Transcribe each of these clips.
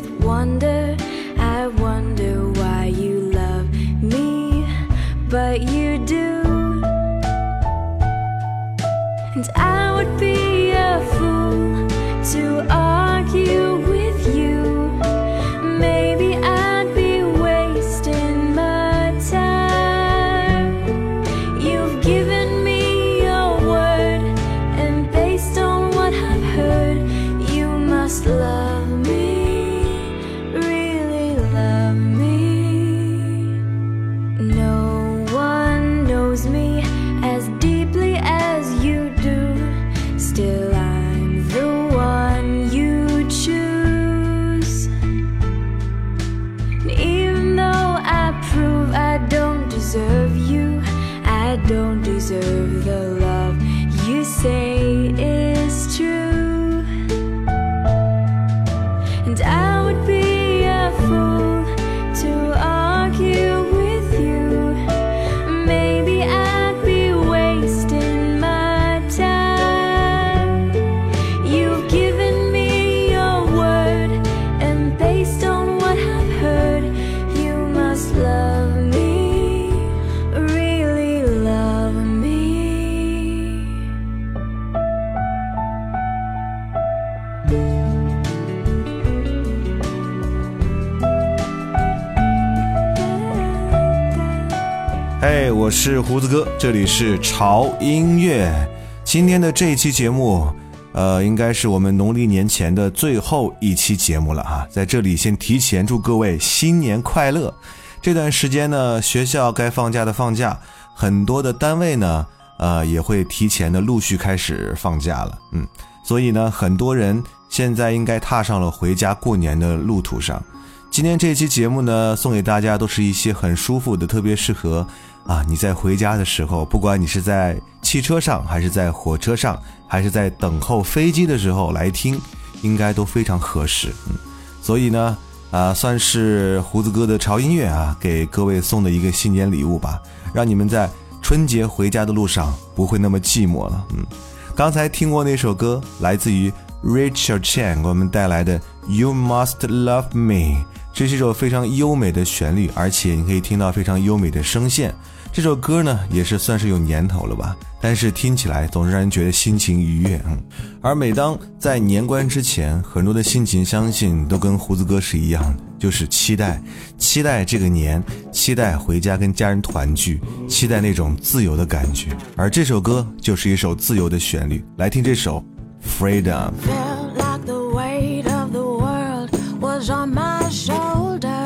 With wonder. 是胡子哥，这里是潮音乐。今天的这一期节目，呃，应该是我们农历年前的最后一期节目了啊。在这里先提前祝各位新年快乐。这段时间呢，学校该放假的放假，很多的单位呢，呃，也会提前的陆续开始放假了。嗯，所以呢，很多人现在应该踏上了回家过年的路途上。今天这期节目呢，送给大家都是一些很舒服的，特别适合啊你在回家的时候，不管你是在汽车上，还是在火车上，还是在等候飞机的时候来听，应该都非常合适。嗯，所以呢，啊，算是胡子哥的潮音乐啊，给各位送的一个新年礼物吧，让你们在春节回家的路上不会那么寂寞了。嗯，刚才听过那首歌，来自于 Richard Chen 给我们带来的《You Must Love Me》，这是一首非常优美的旋律，而且你可以听到非常优美的声线。这首歌呢，也是算是有年头了吧，但是听起来总是让人觉得心情愉悦。嗯，而每当在年关之前，很多的心情相信都跟胡子哥是一样的，就是期待，期待这个年，期待回家跟家人团聚，期待那种自由的感觉。而这首歌就是一首自由的旋律，来听这首《Freedom》。On my shoulder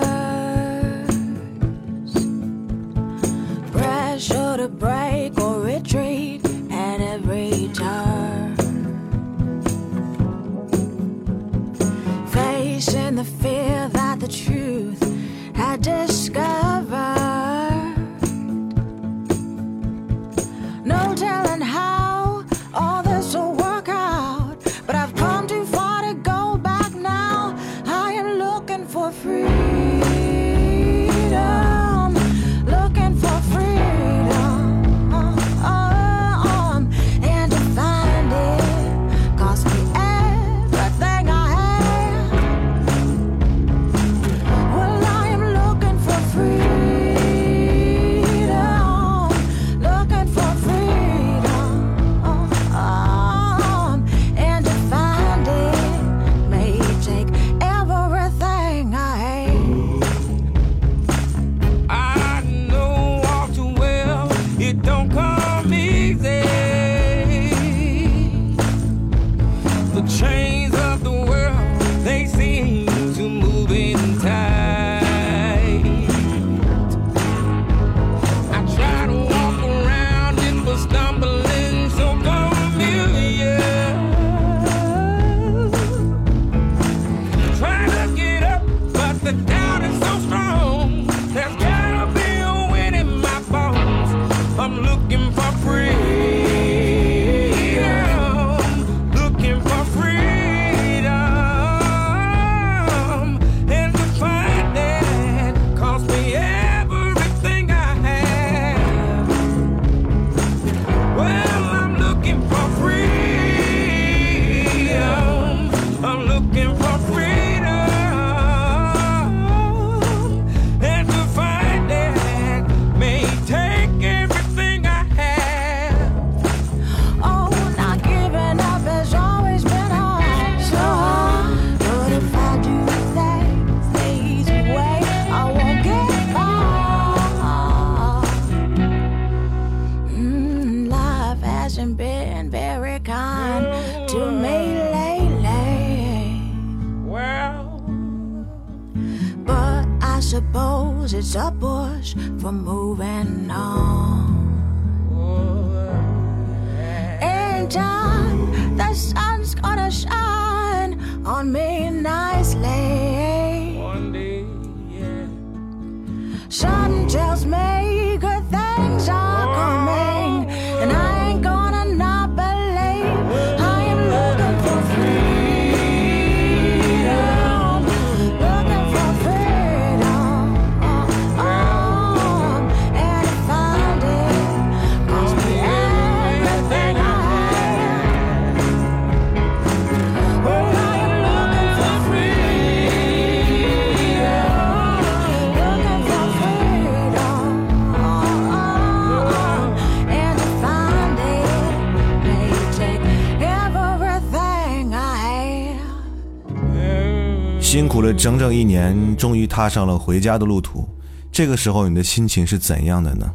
整整一年，终于踏上了回家的路途。这个时候，你的心情是怎样的呢？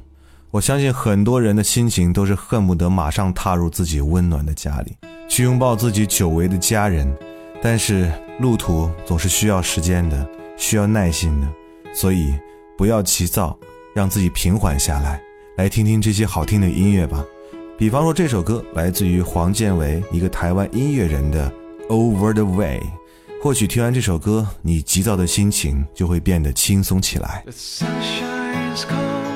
我相信很多人的心情都是恨不得马上踏入自己温暖的家里，去拥抱自己久违的家人。但是路途总是需要时间的，需要耐心的，所以不要急躁，让自己平缓下来，来听听这些好听的音乐吧。比方说这首歌来自于黄建为，一个台湾音乐人的《Over the Way》。或许听完这首歌，你急躁的心情就会变得轻松起来。The sunshine is cold,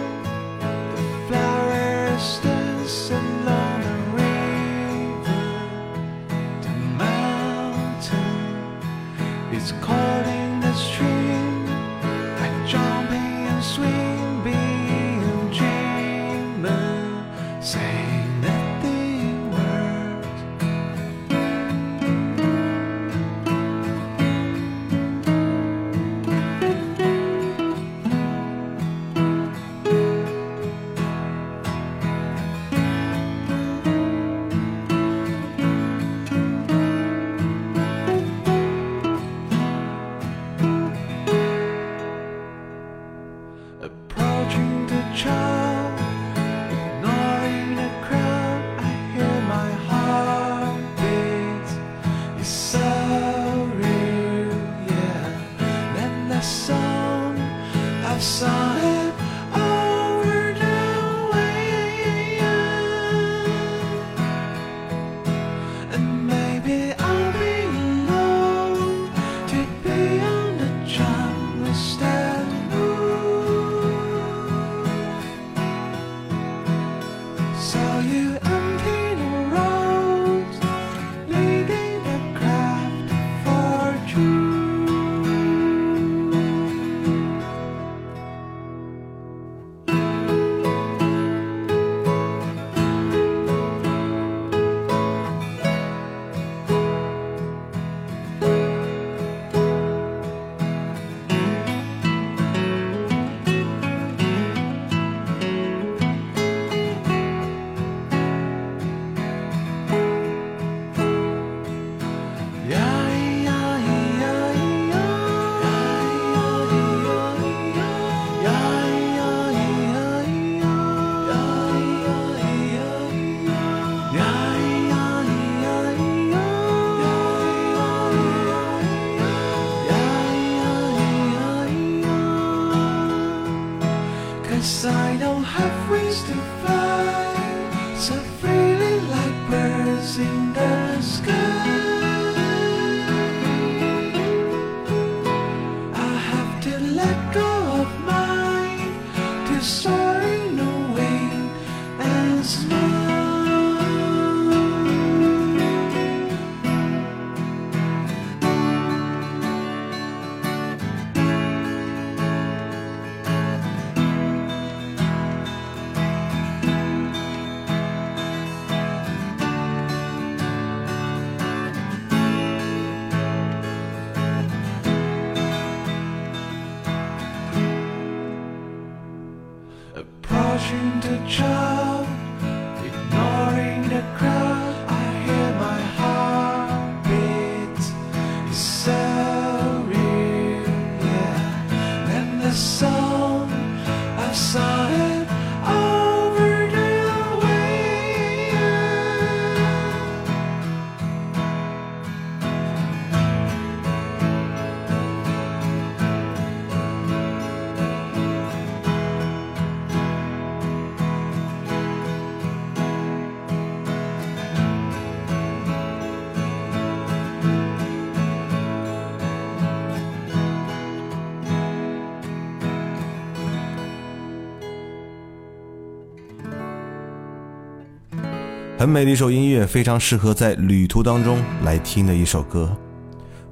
很美的一首音乐，非常适合在旅途当中来听的一首歌。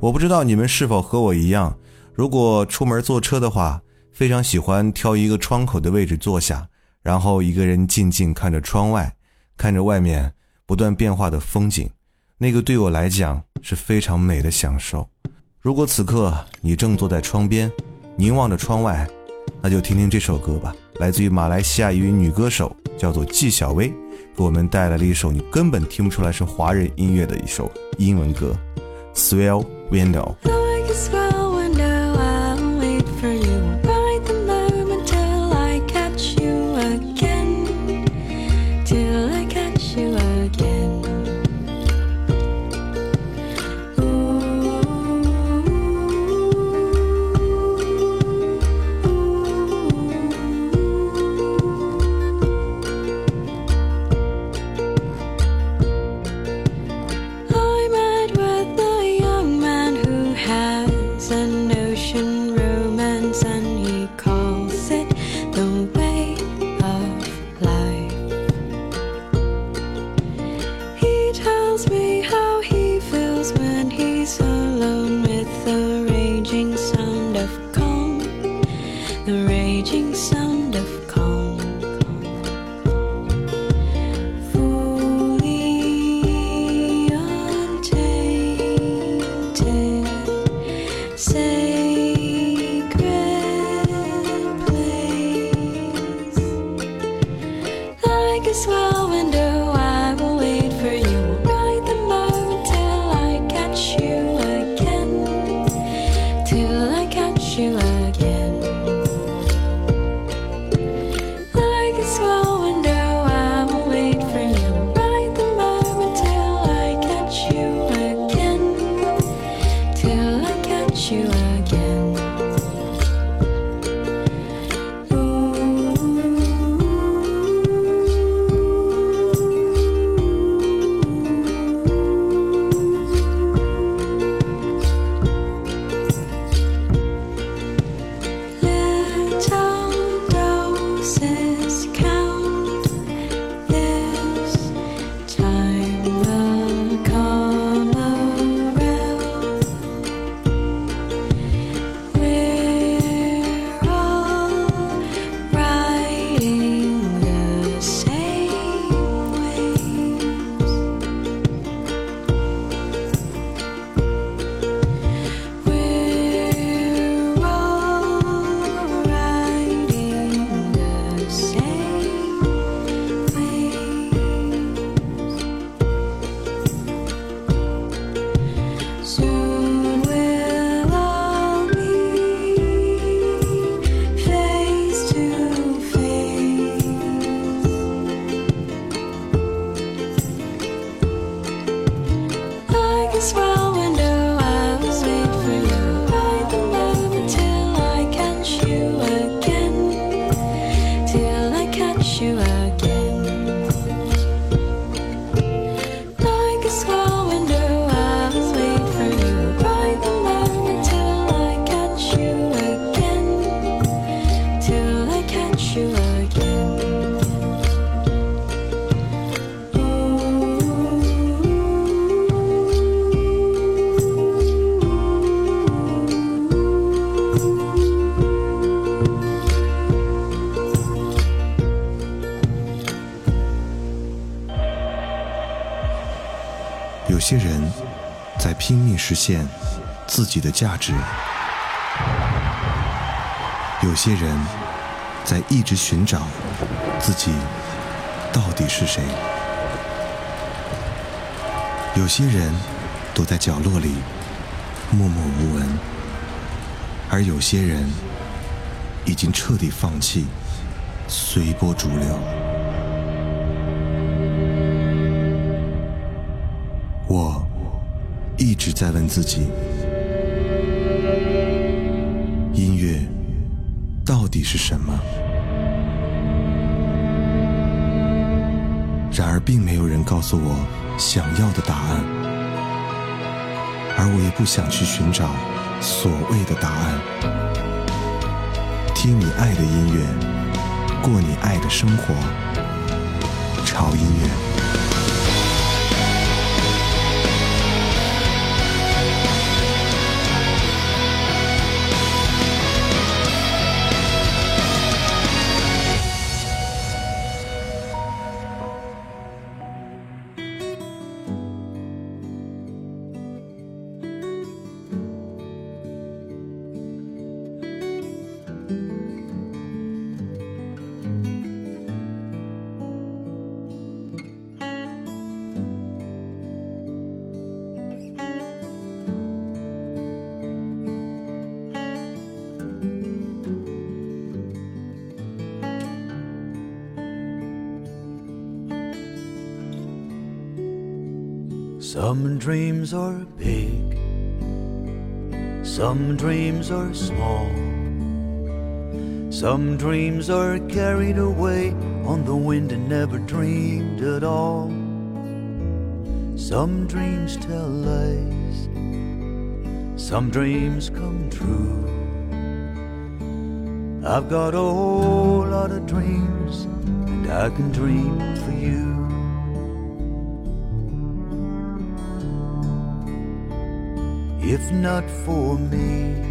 我不知道你们是否和我一样，如果出门坐车的话，非常喜欢挑一个窗口的位置坐下，然后一个人静静看着窗外，看着外面不断变化的风景，那个对我来讲是非常美的享受。如果此刻你正坐在窗边，凝望着窗外，那就听听这首歌吧，来自于马来西亚一位女歌手，叫做纪晓薇，给我们带来了一首你根本听不出来是华人音乐的一首英文歌，《Swell Window》。Me 有些人在拼命实现自己的价值，有些人在一直寻找自己到底是谁，有些人躲在角落里默默无闻，而有些人已经彻底放弃，随波逐流。我一直在问自己：音乐是什么？然而，并没有人告诉我想要的答案，而我也不想去寻找所谓的答案。听你爱的音乐，过你爱的生活，潮音乐。Are small. Some dreams are carried away on the wind and never dreamed at all. Some dreams tell lies, some dreams come true. I've got a whole lot of dreams, and I can dream for you. If not for me,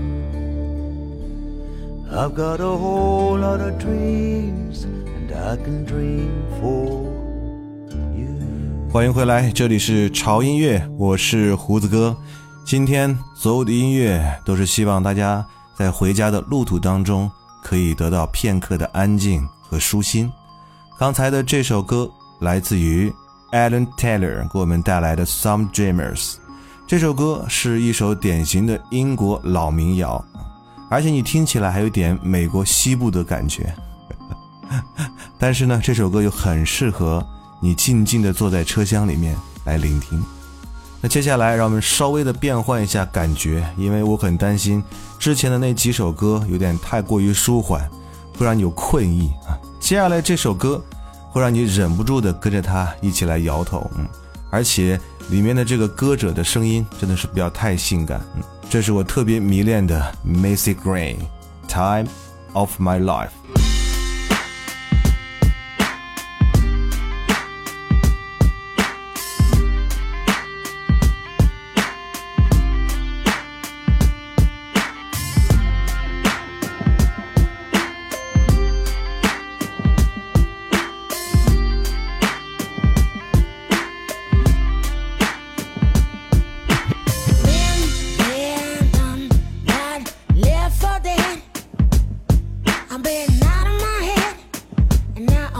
I've got a whole lot of dreams, and I can dream for you. 欢迎回来，这里是潮音乐，我是胡子哥。今天所有的音乐都是希望大家在回家的路途当中可以得到片刻的安静和舒心。刚才的这首歌来自于 Alan Taylor 给我们带来的《Some Dreamers》，这首歌是一首典型的英国老民谣，而且你听起来还有点美国西部的感觉。但是呢，这首歌又很适合你静静的坐在车厢里面来聆听。那接下来，让我们稍微的变换一下感觉，因为我很担心之前的那几首歌有点太过于舒缓，会让你有困意啊。接下来这首歌会让你忍不住的跟着它一起来摇头，嗯，而且里面的这个歌者的声音真的是不要太性感，这是我特别迷恋的 Macy Gray，《Time of My Life》。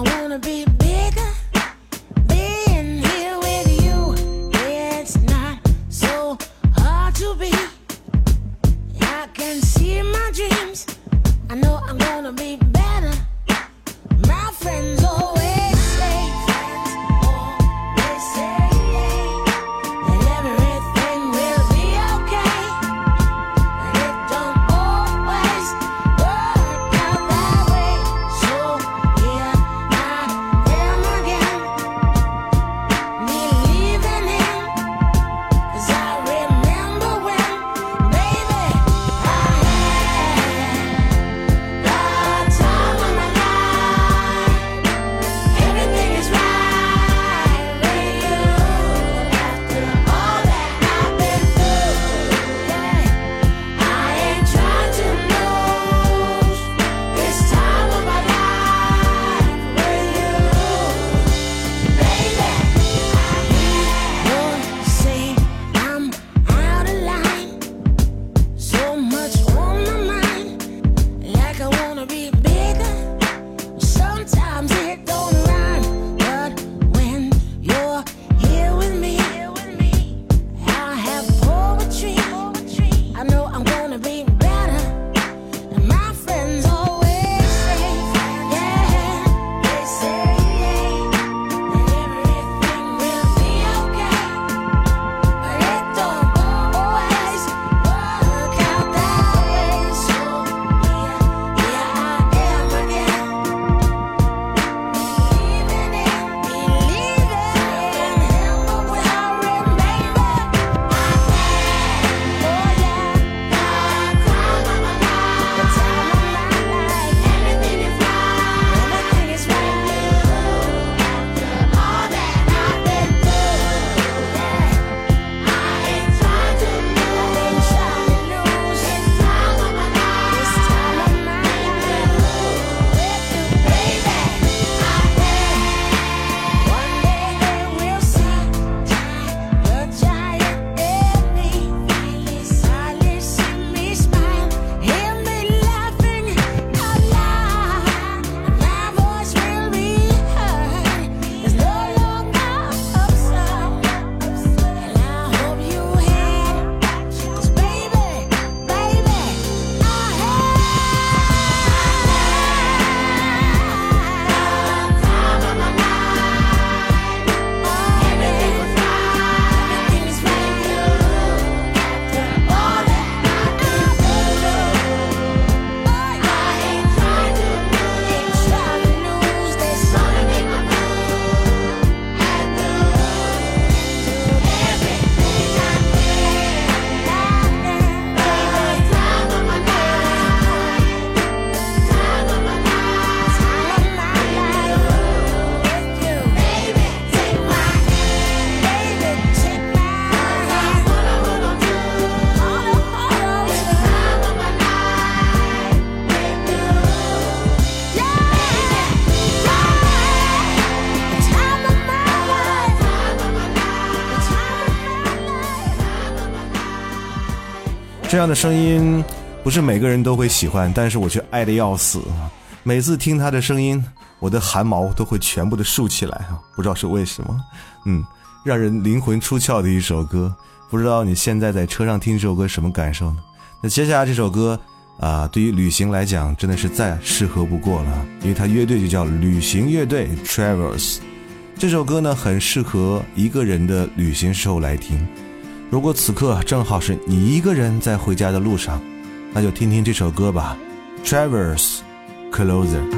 I wanna be wanna be 这样的声音不是每个人都会喜欢，但是我却爱的要死！每次听他的声音，我的汗毛都会全部的竖起来啊！不知道是为什么，嗯，让人灵魂出窍的一首歌。不知道你现在在车上听这首歌什么感受呢？那接下来这首歌啊，对于旅行来讲真的是再适合不过了，因为它乐队就叫旅行乐队 Travels。这首歌呢，很适合一个人的旅行时候来听。如果此刻正好是你一个人在回家的路上，那就听听这首歌吧，《Traverse Closer》。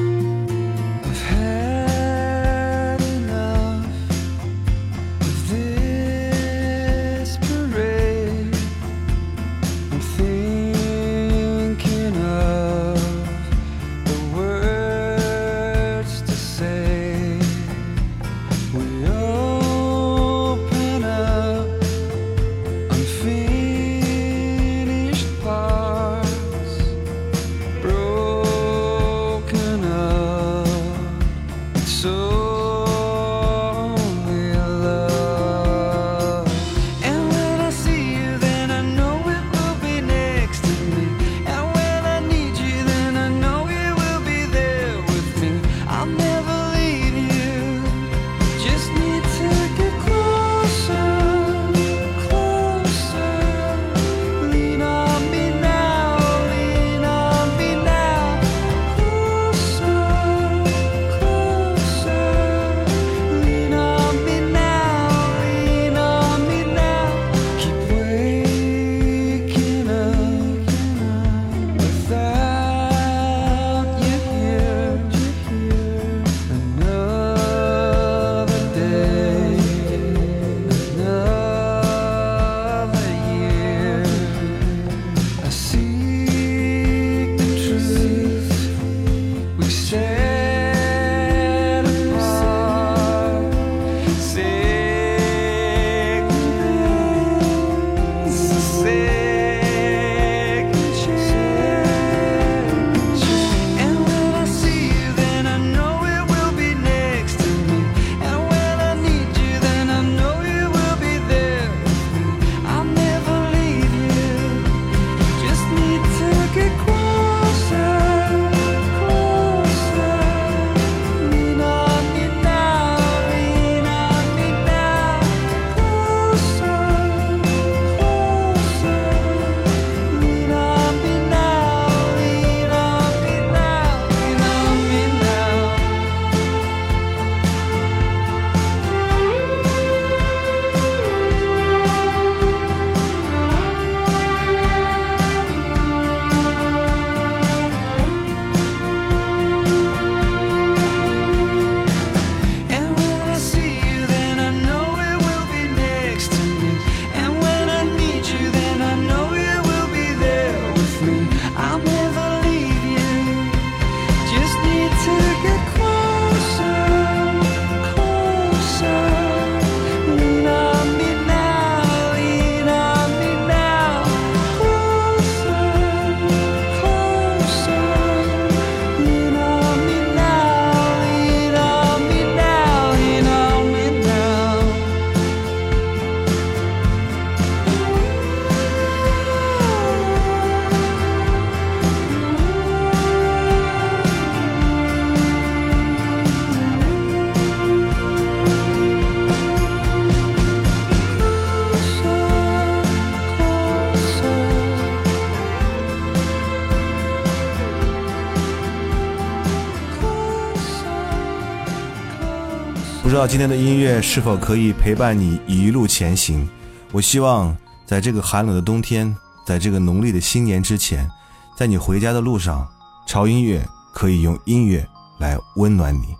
今天的音乐是否可以陪伴你一路前行？我希望在这个寒冷的冬天，在这个农历的新年之前，在你回家的路上，潮音乐可以用音乐来温暖你，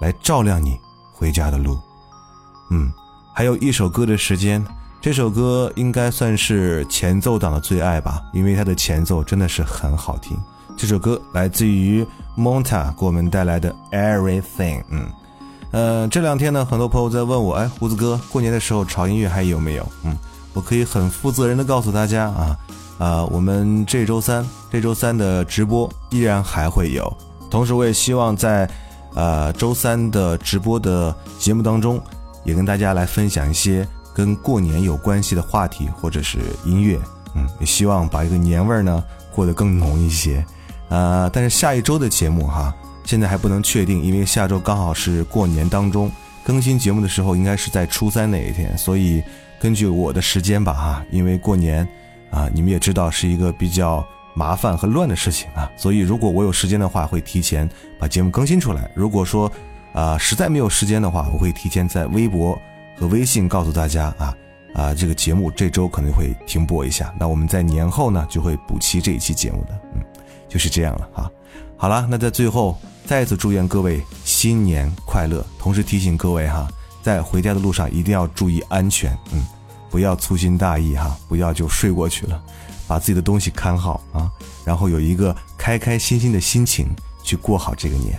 来照亮你回家的路。嗯，还有一首歌的时间，这首歌应该算是前奏党的最爱吧，因为它的前奏真的是很好听。这首歌来自于 Monta 给我们带来的 Everything。嗯，呃，这两天呢，很多朋友在问我，哎，胡子哥，过年的时候潮音乐还有没有？嗯，我可以很负责任的告诉大家啊，啊，我们这周三，这周三的直播依然还会有。同时，我也希望在呃周三的直播的节目当中，也跟大家来分享一些跟过年有关系的话题或者是音乐嗯，也希望把一个年味儿呢过得更浓一些。呃，但是下一周的节目哈，现在还不能确定，因为下周刚好是过年当中，更新节目的时候应该是在初三那一天，所以根据我的时间吧哈，因为过年啊，你们也知道是一个比较麻烦和乱的事情啊，所以如果我有时间的话，会提前把节目更新出来。如果说啊、实在没有时间的话，我会提前在微博和微信告诉大家啊啊，这个节目这周可能会停播一下。那我们在年后呢就会补齐这一期节目的，嗯，就是这样了哈。好了，那在最后再次祝愿各位新年快乐，同时提醒各位哈，在回家的路上一定要注意安全，嗯，不要粗心大意哈，不要就睡过去了，把自己的东西看好啊，然后有一个开开心心的心情去过好这个年。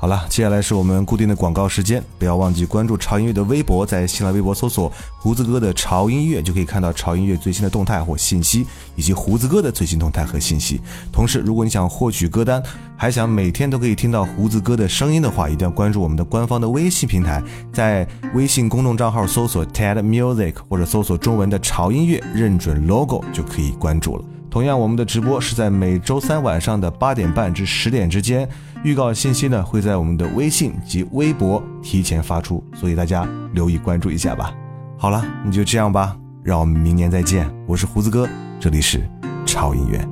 好了，接下来是我们固定的广告时间，不要忘记关注潮音乐的微博，在新浪微博搜索“胡子哥的潮音乐”，就可以看到潮音乐最新的动态或信息，以及胡子哥的最新动态和信息。同时，如果你想获取歌单，还想每天都可以听到胡子哥的声音的话，一定要关注我们的官方的微信平台，在微信公众账号搜索 TED Music 或者搜索中文的潮音乐，认准 logo 就可以关注了。同样，我们的直播是在每周三晚上的八点半至十点之间，预告信息呢会在我们的微信及微博提前发出，所以大家留意关注一下吧。好了，那就这样吧，让我们明年再见。我是胡子哥，这里是超音乐。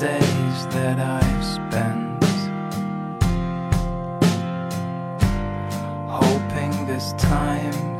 Days that I've spent hoping this time